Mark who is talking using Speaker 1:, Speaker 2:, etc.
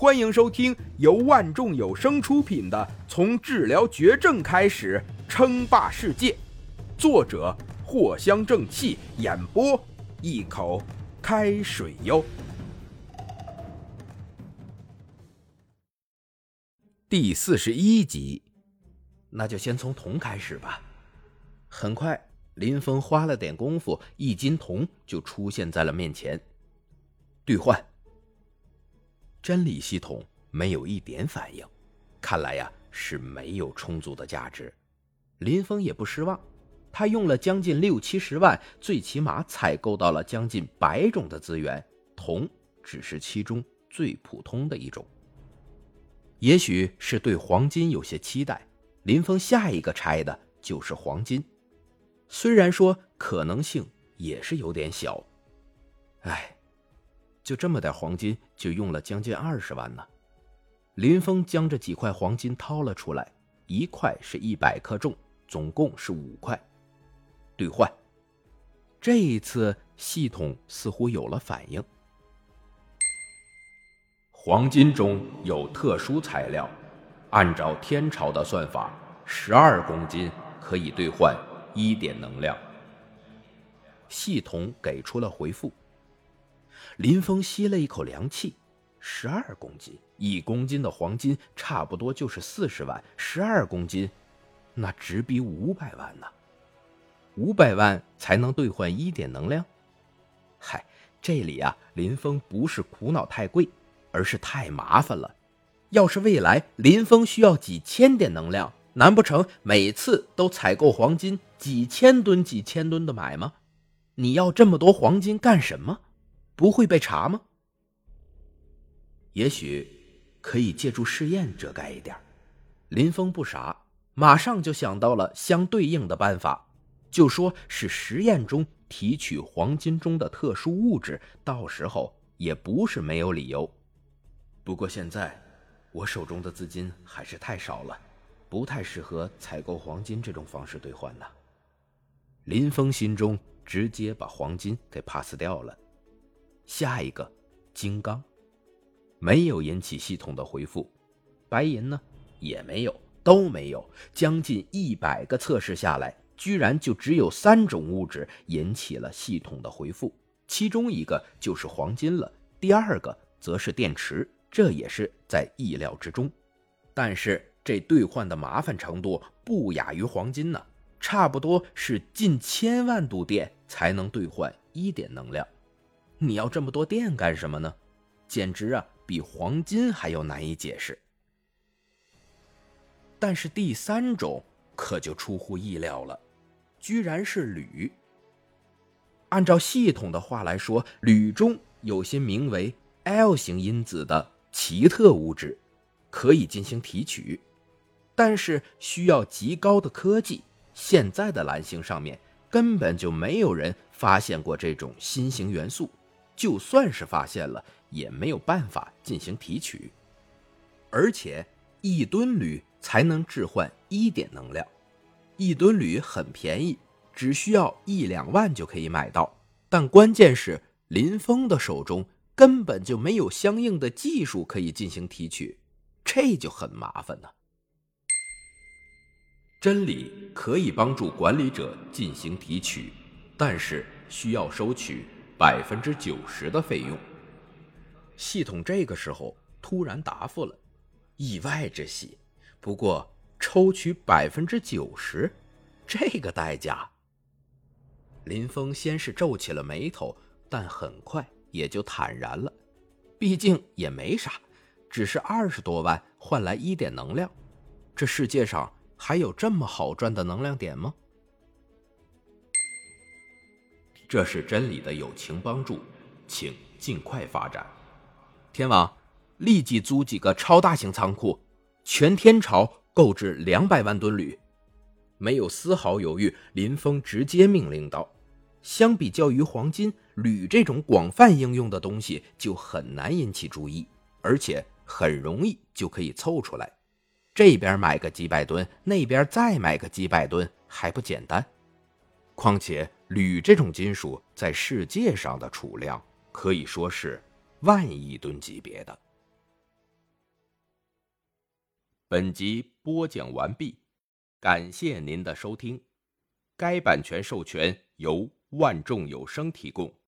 Speaker 1: 欢迎收听由万众有声出品的《从治疗绝症开始称霸世界》，作者藿香正气，演播一口开水哟。第四十一集，
Speaker 2: 那就先从铜开始吧。很快，林峰花了点功夫，一斤铜就出现在了面前。兑换。真理系统没有一点反应，看来呀是没有充足的价值。林峰也不失望，他用了将近六七十万，最起码采购到了将近百种的资源，铜只是其中最普通的一种。也许是对黄金有些期待，林峰下一个拆的就是黄金，虽然说可能性也是有点小，就这么点黄金，就用了将近二十万呢。林峰将这几块黄金掏了出来，一块是一百克重，总共是五块。兑换。这一次系统似乎有了反应。黄金中有特殊材料，按照天朝的算法，十二公斤可以兑换一点能量。系统给出了回复。林峰吸了一口凉气，十二公斤，一公斤的黄金差不多就是四十万，十二公斤，那直逼五百万呢。五百万才能兑换一点能量？嗨，这里啊，林峰不是苦恼太贵，而是太麻烦了。要是未来林峰需要几千点能量，难不成每次都采购黄金几千吨、几千吨的买吗？你要这么多黄金干什么？不会被查吗？也许可以借助试验遮盖一点。林峰不傻，马上就想到了相对应的办法，就说是实验中提取黄金中的特殊物质，到时候也不是没有理由。不过现在我手中的资金还是太少了，不太适合采购黄金这种方式兑换呢。林峰心中直接把黄金给 pass 掉了。下一个，金刚，没有引起系统的回复，白银呢也没有，都没有。将近一百个测试下来，居然就只有三种物质引起了系统的回复，其中一个就是黄金了，第二个则是电池，这也是在意料之中。但是这兑换的麻烦程度不亚于黄金呢，差不多是近千万度电才能兑换一点能量。你要这么多电干什么呢？简直啊，比黄金还要难以解释。但是第三种可就出乎意料了，居然是铝。按照系统的话来说，铝中有些名为 L 型因子的奇特物质，可以进行提取，但是需要极高的科技。现在的蓝星上面根本就没有人发现过这种新型元素。就算是发现了，也没有办法进行提取，而且一吨铝才能置换一点能量，一吨铝很便宜，只需要一两万就可以买到。但关键是林峰的手中根本就没有相应的技术可以进行提取，这就很麻烦了。真理可以帮助管理者进行提取，但是需要收取。百分之九十的费用。系统这个时候突然答复了，意外之喜。不过抽取百分之九十，这个代价。林峰先是皱起了眉头，但很快也就坦然了。毕竟也没啥，只是二十多万换来一点能量。这世界上还有这么好赚的能量点吗？这是真理的友情帮助，请尽快发展。天王，立即租几个超大型仓库，全天朝购置两百万吨铝。没有丝毫犹豫，林峰直接命令道：“相比较于黄金，铝这种广泛应用的东西就很难引起注意，而且很容易就可以凑出来。这边买个几百吨，那边再买个几百吨，还不简单？况且铝这种金属在世界上的储量可以说是万亿吨级别的。本集播讲完毕感谢您的收听。该版权授权由万众有声提供。